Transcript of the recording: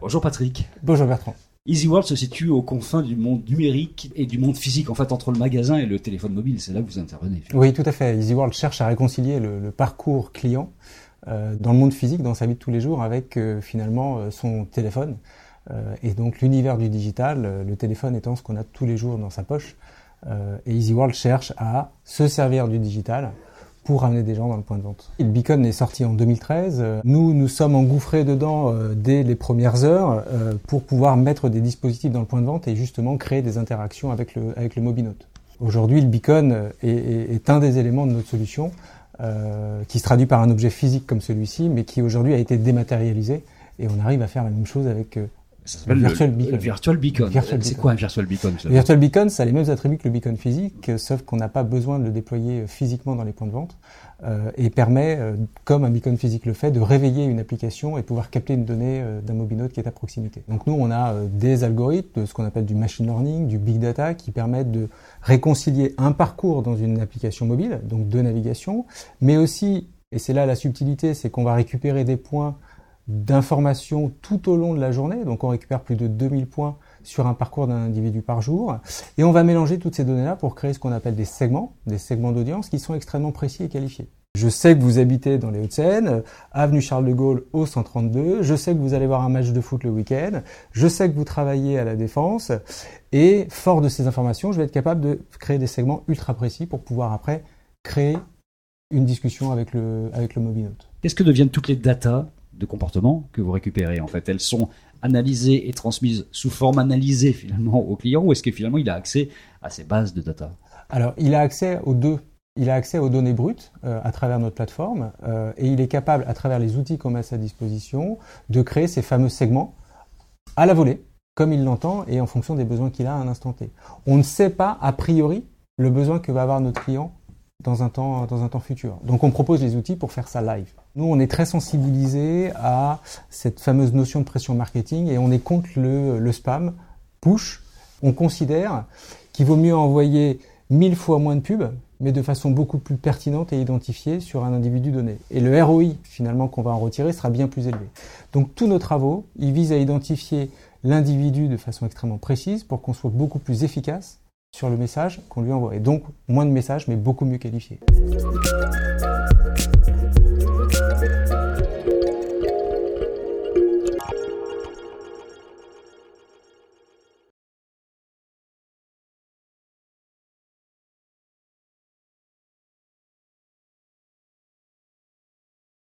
Bonjour Patrick. Bonjour Bertrand. Easy World se situe aux confins du monde numérique et du monde physique, en fait entre le magasin et le téléphone mobile. C'est là que vous intervenez. Oui, tout à fait. Easy World cherche à réconcilier le, parcours client euh, dans le monde physique, dans sa vie de tous les jours, avec euh, finalement euh, son téléphone. et donc l'univers du digital, le téléphone étant ce qu'on a tous les jours dans sa poche. et Easy World cherche à se servir du digital pour ramener des gens dans le point de vente. le Beacon est sorti en 2013. Nous, nous sommes engouffrés dedans euh, dès les premières heures euh, pour pouvoir mettre des dispositifs dans le point de vente et justement créer des interactions avec le, avec le Mobinote. Aujourd'hui, le Beacon euh, est, est, un des éléments de notre solution euh, qui se traduit par un objet physique comme celui-ci, mais qui aujourd'hui a été dématérialisé et on arrive à faire la même chose avec ça s'appelle Virtual Beacon. Virtual Beacon. C'est quoi un Virtual Beacon Le Virtual Beacon, ça a les mêmes attributs que le beacon physique, sauf qu'on n'a pas besoin de le déployer physiquement dans les points de vente euh, et permet, euh, comme un beacon physique le fait, de réveiller une application et pouvoir capter une donnée euh, d'un mobinote qui est à proximité. Donc nous, on a euh, des algorithmes, de ce qu'on appelle du machine learning, du big data, qui permettent de réconcilier un parcours dans une application mobile, donc de navigation, mais aussi, et c'est là la subtilité, c'est qu'on va récupérer des points d'informations tout au long de la journée. Donc on récupère plus de 2000 points sur un parcours d'un individu par jour. Et on va mélanger toutes ces données-là pour créer ce qu'on appelle des segments, des segments d'audience qui sont extrêmement précis et qualifiés. Je sais que vous habitez dans les Hauts-de-Seine, avenue Charles de Gaulle au 132. Je sais que vous allez voir un match de foot le week-end. Je sais que vous travaillez à la Défense. Et fort de ces informations, je vais être capable de créer des segments ultra précis pour pouvoir après créer une discussion avec le, avec le. Qu'est-ce que deviennent toutes les datas de comportement que vous récupérez. En fait, elles sont analysées et transmises sous forme analysée finalement au client ou est-ce que finalement il a accès à ces bases de data? Alors, il a accès aux deux. Il a accès aux données brutes euh, à travers notre plateforme euh, et il est capable, à travers les outils qu'on met à sa disposition, de créer ces fameux segments à la volée, comme il l'entend et en fonction des besoins qu'il a à un instant T. On ne sait pas a priori le besoin que va avoir notre client dans un temps, dans un temps futur. Donc on propose les outils pour faire ça live. Nous, on est très sensibilisés à cette fameuse notion de pression marketing et on est contre le, spam, push. On considère qu'il vaut mieux envoyer mille fois moins de pubs, mais de façon beaucoup plus pertinente et identifiée sur un individu donné. Et le ROI, finalement, qu'on va en retirer sera bien plus élevé. Donc tous nos travaux, ils visent à identifier l'individu de façon extrêmement précise pour qu'on soit beaucoup plus efficace sur le message qu'on lui envoie. Et donc, moins de messages, mais beaucoup mieux qualifiés.